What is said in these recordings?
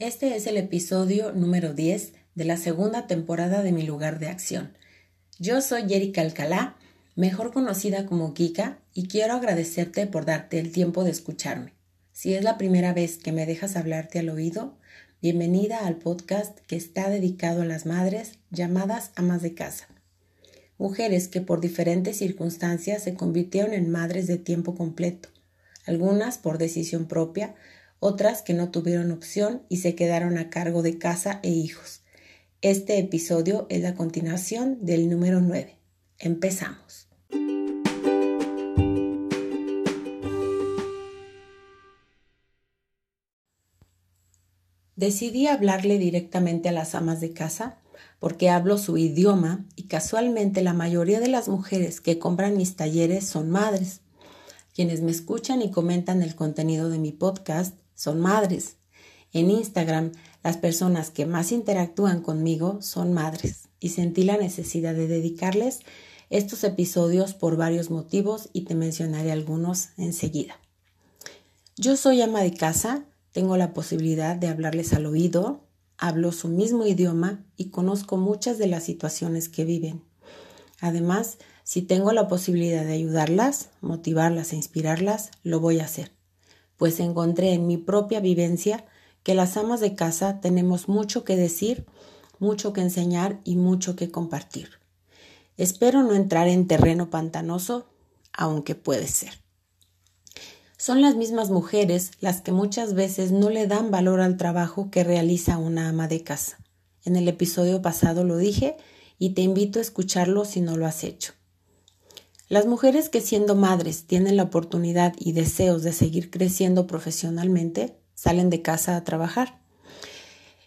Este es el episodio número 10 de la segunda temporada de Mi lugar de acción. Yo soy Erika Alcalá, mejor conocida como Kika, y quiero agradecerte por darte el tiempo de escucharme. Si es la primera vez que me dejas hablarte al oído, bienvenida al podcast que está dedicado a las madres llamadas amas de casa. Mujeres que por diferentes circunstancias se convirtieron en madres de tiempo completo, algunas por decisión propia, otras que no tuvieron opción y se quedaron a cargo de casa e hijos. Este episodio es la continuación del número 9. Empezamos. Decidí hablarle directamente a las amas de casa porque hablo su idioma y casualmente la mayoría de las mujeres que compran mis talleres son madres. Quienes me escuchan y comentan el contenido de mi podcast son madres. En Instagram, las personas que más interactúan conmigo son madres y sentí la necesidad de dedicarles estos episodios por varios motivos y te mencionaré algunos enseguida. Yo soy ama de casa, tengo la posibilidad de hablarles al oído, hablo su mismo idioma y conozco muchas de las situaciones que viven. Además, si tengo la posibilidad de ayudarlas, motivarlas e inspirarlas, lo voy a hacer pues encontré en mi propia vivencia que las amas de casa tenemos mucho que decir, mucho que enseñar y mucho que compartir. Espero no entrar en terreno pantanoso, aunque puede ser. Son las mismas mujeres las que muchas veces no le dan valor al trabajo que realiza una ama de casa. En el episodio pasado lo dije y te invito a escucharlo si no lo has hecho. Las mujeres que siendo madres tienen la oportunidad y deseos de seguir creciendo profesionalmente salen de casa a trabajar.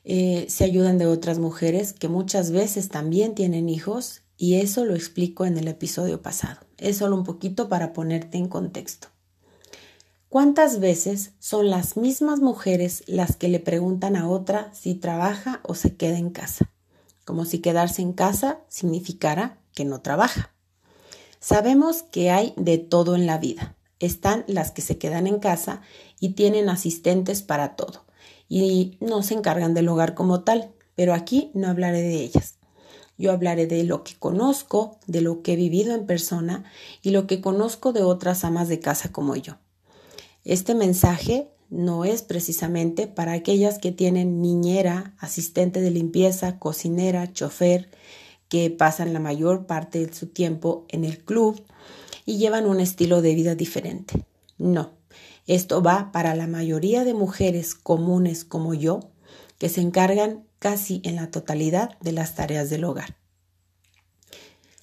Eh, se ayudan de otras mujeres que muchas veces también tienen hijos y eso lo explico en el episodio pasado. Es solo un poquito para ponerte en contexto. ¿Cuántas veces son las mismas mujeres las que le preguntan a otra si trabaja o se queda en casa? Como si quedarse en casa significara que no trabaja. Sabemos que hay de todo en la vida. Están las que se quedan en casa y tienen asistentes para todo y no se encargan del hogar como tal, pero aquí no hablaré de ellas. Yo hablaré de lo que conozco, de lo que he vivido en persona y lo que conozco de otras amas de casa como yo. Este mensaje no es precisamente para aquellas que tienen niñera, asistente de limpieza, cocinera, chofer, que pasan la mayor parte de su tiempo en el club y llevan un estilo de vida diferente. No, esto va para la mayoría de mujeres comunes como yo, que se encargan casi en la totalidad de las tareas del hogar.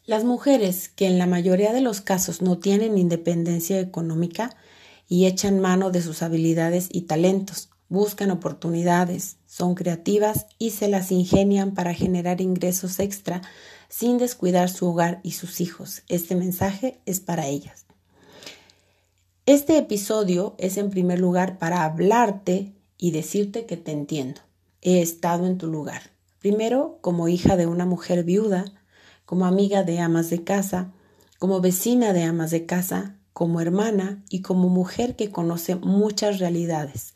Las mujeres que en la mayoría de los casos no tienen independencia económica y echan mano de sus habilidades y talentos, buscan oportunidades, son creativas y se las ingenian para generar ingresos extra sin descuidar su hogar y sus hijos. Este mensaje es para ellas. Este episodio es en primer lugar para hablarte y decirte que te entiendo. He estado en tu lugar. Primero, como hija de una mujer viuda, como amiga de amas de casa, como vecina de amas de casa, como hermana y como mujer que conoce muchas realidades,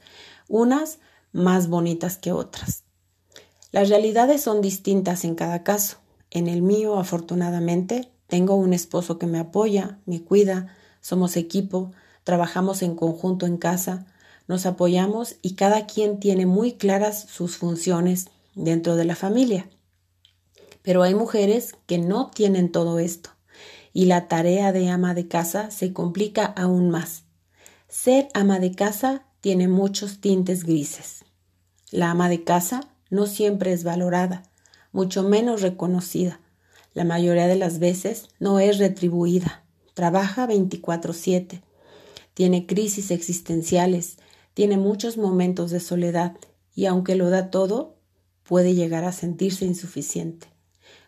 unas más bonitas que otras. Las realidades son distintas en cada caso. En el mío, afortunadamente, tengo un esposo que me apoya, me cuida, somos equipo, trabajamos en conjunto en casa, nos apoyamos y cada quien tiene muy claras sus funciones dentro de la familia. Pero hay mujeres que no tienen todo esto y la tarea de ama de casa se complica aún más. Ser ama de casa tiene muchos tintes grises. La ama de casa no siempre es valorada, mucho menos reconocida. La mayoría de las veces no es retribuida. Trabaja 24/7. Tiene crisis existenciales, tiene muchos momentos de soledad y aunque lo da todo, puede llegar a sentirse insuficiente,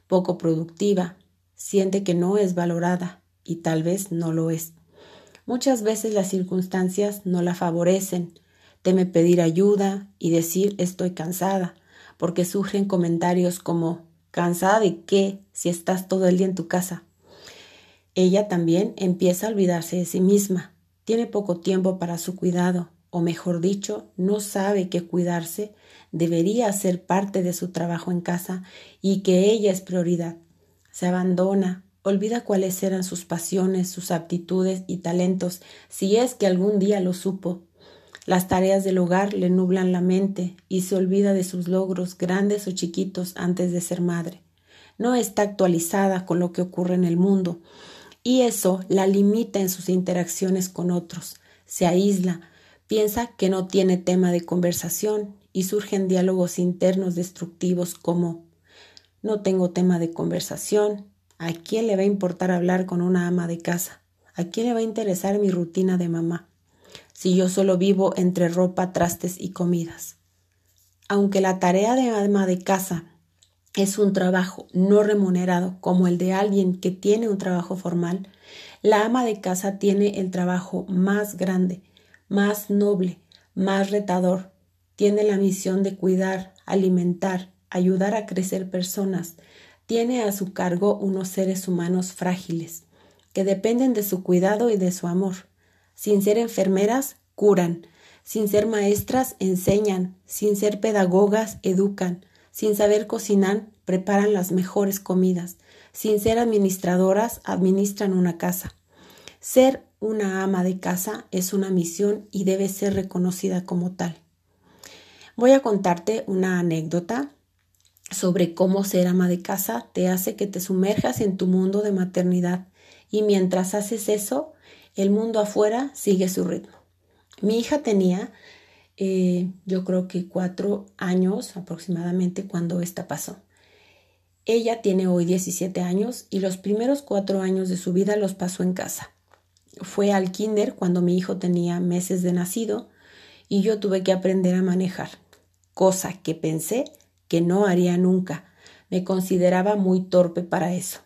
poco productiva, siente que no es valorada y tal vez no lo es. Muchas veces las circunstancias no la favorecen, teme pedir ayuda y decir estoy cansada, porque surgen comentarios como ¿cansada de qué si estás todo el día en tu casa? Ella también empieza a olvidarse de sí misma, tiene poco tiempo para su cuidado, o mejor dicho, no sabe que cuidarse debería ser parte de su trabajo en casa y que ella es prioridad. Se abandona, olvida cuáles eran sus pasiones, sus aptitudes y talentos, si es que algún día lo supo. Las tareas del hogar le nublan la mente y se olvida de sus logros, grandes o chiquitos, antes de ser madre. No está actualizada con lo que ocurre en el mundo y eso la limita en sus interacciones con otros. Se aísla, piensa que no tiene tema de conversación y surgen diálogos internos destructivos como no tengo tema de conversación, ¿a quién le va a importar hablar con una ama de casa? ¿A quién le va a interesar mi rutina de mamá? Si yo solo vivo entre ropa, trastes y comidas. Aunque la tarea de ama de casa es un trabajo no remunerado como el de alguien que tiene un trabajo formal, la ama de casa tiene el trabajo más grande, más noble, más retador. Tiene la misión de cuidar, alimentar, ayudar a crecer personas. Tiene a su cargo unos seres humanos frágiles, que dependen de su cuidado y de su amor. Sin ser enfermeras, curan. Sin ser maestras, enseñan. Sin ser pedagogas, educan. Sin saber cocinar, preparan las mejores comidas. Sin ser administradoras, administran una casa. Ser una ama de casa es una misión y debe ser reconocida como tal. Voy a contarte una anécdota sobre cómo ser ama de casa te hace que te sumerjas en tu mundo de maternidad y mientras haces eso, el mundo afuera sigue su ritmo. Mi hija tenía, eh, yo creo que cuatro años aproximadamente cuando esta pasó. Ella tiene hoy 17 años y los primeros cuatro años de su vida los pasó en casa. Fue al kinder cuando mi hijo tenía meses de nacido y yo tuve que aprender a manejar, cosa que pensé que no haría nunca. Me consideraba muy torpe para eso.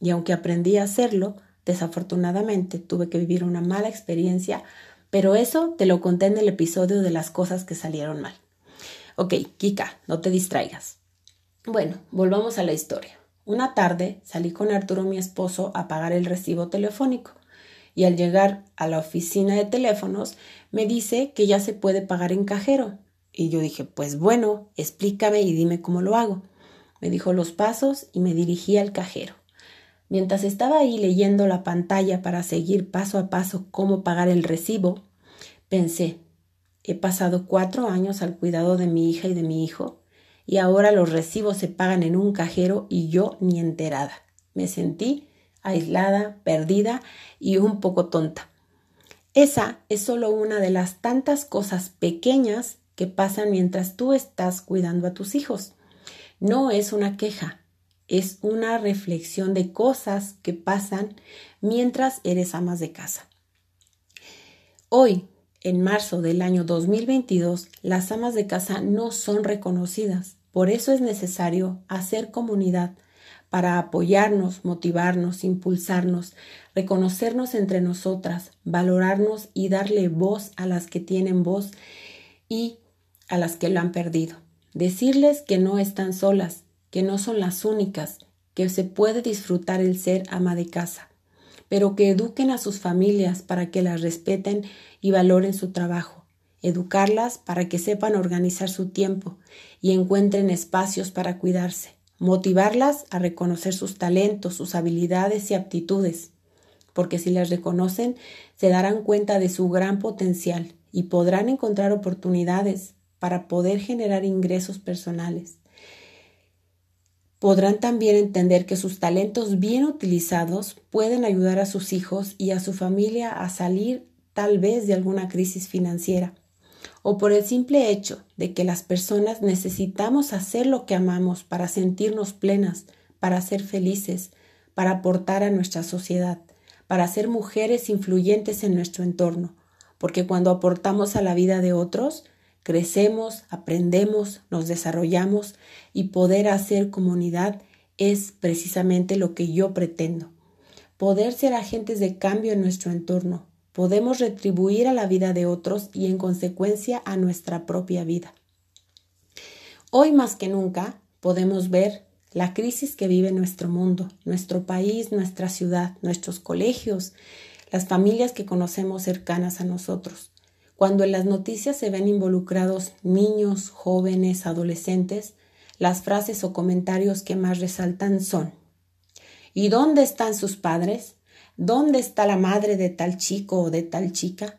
Y aunque aprendí a hacerlo, desafortunadamente tuve que vivir una mala experiencia, pero eso te lo conté en el episodio de las cosas que salieron mal. Ok, Kika, no te distraigas. Bueno, volvamos a la historia. Una tarde salí con Arturo, mi esposo, a pagar el recibo telefónico y al llegar a la oficina de teléfonos me dice que ya se puede pagar en cajero y yo dije, pues bueno, explícame y dime cómo lo hago. Me dijo los pasos y me dirigí al cajero. Mientras estaba ahí leyendo la pantalla para seguir paso a paso cómo pagar el recibo, pensé, he pasado cuatro años al cuidado de mi hija y de mi hijo, y ahora los recibos se pagan en un cajero y yo ni enterada. Me sentí aislada, perdida y un poco tonta. Esa es solo una de las tantas cosas pequeñas que pasan mientras tú estás cuidando a tus hijos. No es una queja, es una reflexión de cosas que pasan mientras eres amas de casa. Hoy, en marzo del año 2022, las amas de casa no son reconocidas. Por eso es necesario hacer comunidad para apoyarnos, motivarnos, impulsarnos, reconocernos entre nosotras, valorarnos y darle voz a las que tienen voz y a las que lo han perdido. Decirles que no están solas, que no son las únicas, que se puede disfrutar el ser ama de casa, pero que eduquen a sus familias para que las respeten y valoren su trabajo, educarlas para que sepan organizar su tiempo y encuentren espacios para cuidarse, motivarlas a reconocer sus talentos, sus habilidades y aptitudes, porque si las reconocen se darán cuenta de su gran potencial y podrán encontrar oportunidades para poder generar ingresos personales. Podrán también entender que sus talentos bien utilizados pueden ayudar a sus hijos y a su familia a salir tal vez de alguna crisis financiera o por el simple hecho de que las personas necesitamos hacer lo que amamos para sentirnos plenas, para ser felices, para aportar a nuestra sociedad, para ser mujeres influyentes en nuestro entorno, porque cuando aportamos a la vida de otros, crecemos, aprendemos, nos desarrollamos y poder hacer comunidad es precisamente lo que yo pretendo. Poder ser agentes de cambio en nuestro entorno. Podemos retribuir a la vida de otros y en consecuencia a nuestra propia vida. Hoy más que nunca podemos ver la crisis que vive nuestro mundo, nuestro país, nuestra ciudad, nuestros colegios, las familias que conocemos cercanas a nosotros Cuando en las noticias se ven involucrados niños, jóvenes, adolescentes, las frases o comentarios que más resaltan son ¿Y dónde están sus padres? ¿Dónde está la madre de tal chico o de tal chica?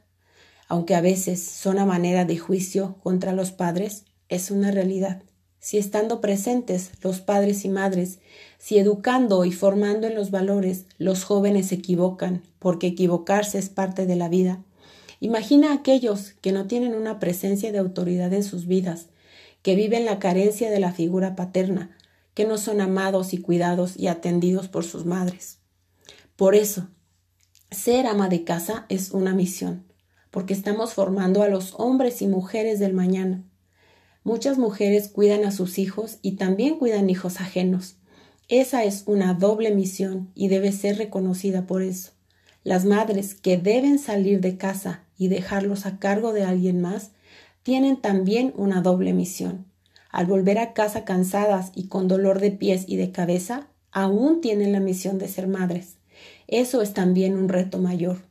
Aunque a veces son a manera de juicio contra los padres, es una realidad. Si estando presentes los padres y madres, si educando y formando en los valores, los jóvenes se equivocan, porque equivocarse es parte de la vida, imagina a aquellos que no tienen una presencia de autoridad en sus vidas, que viven la carencia de la figura paterna, que no son amados y cuidados y atendidos por sus madres. Por eso, ser ama de casa es una misión, porque estamos formando a los hombres y mujeres del mañana. Muchas mujeres cuidan a sus hijos y también cuidan hijos ajenos. Esa es una doble misión y debe ser reconocida por eso. Las madres que deben salir de casa y dejarlos a cargo de alguien más tienen también una doble misión. Al volver a casa cansadas y con dolor de pies y de cabeza, aún tienen la misión de ser madres. Eso es también un reto mayor.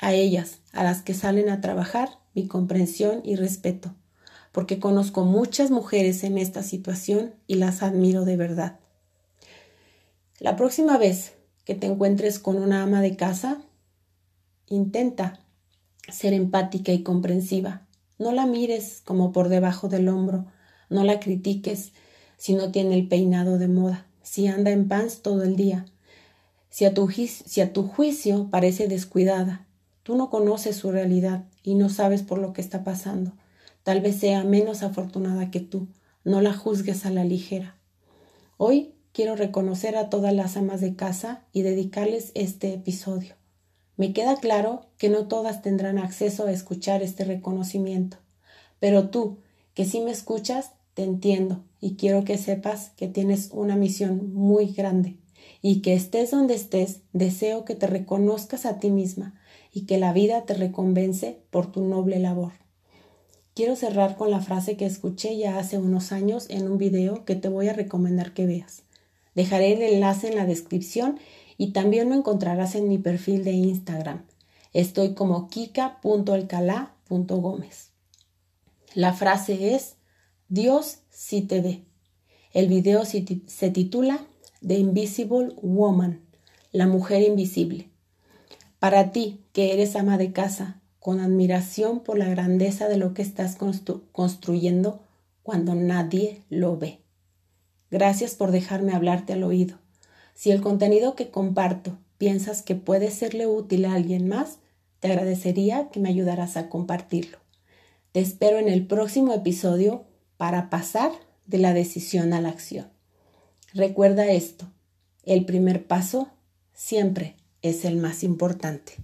A ellas, a las que salen a trabajar, mi comprensión y respeto, porque conozco muchas mujeres en esta situación y las admiro de verdad. La próxima vez que te encuentres con una ama de casa, intenta ser empática y comprensiva. No la mires como por debajo del hombro, no la critiques si no tiene el peinado de moda, si anda en pants todo el día, si a, tu, si a tu juicio parece descuidada, tú no conoces su realidad y no sabes por lo que está pasando. Tal vez sea menos afortunada que tú. No la juzgues a la ligera. Hoy quiero reconocer a todas las amas de casa y dedicarles este episodio. Me queda claro que no todas tendrán acceso a escuchar este reconocimiento, pero tú, que sí me escuchas, te entiendo y quiero que sepas que tienes una misión muy grande y que estés donde estés, deseo que te reconozcas a ti misma y que la vida te recompense por tu noble labor. Quiero cerrar con la frase que escuché ya hace unos años en un video que te voy a recomendar que veas. Dejaré el enlace en la descripción y también lo encontrarás en mi perfil de Instagram. Estoy como kika.alcalá.gómez. La frase es Dios sí te ve. El video se titula The Invisible Woman, la mujer invisible. Para ti, que eres ama de casa, con admiración por la grandeza de lo que estás construyendo cuando nadie lo ve. Gracias por dejarme hablarte al oído. Si el contenido que comparto piensas que puede serle útil a alguien más, te agradecería que me ayudaras a compartirlo. Te espero en el próximo episodio para pasar de la decisión a la acción. Recuerda esto, el primer paso siempre es el más importante.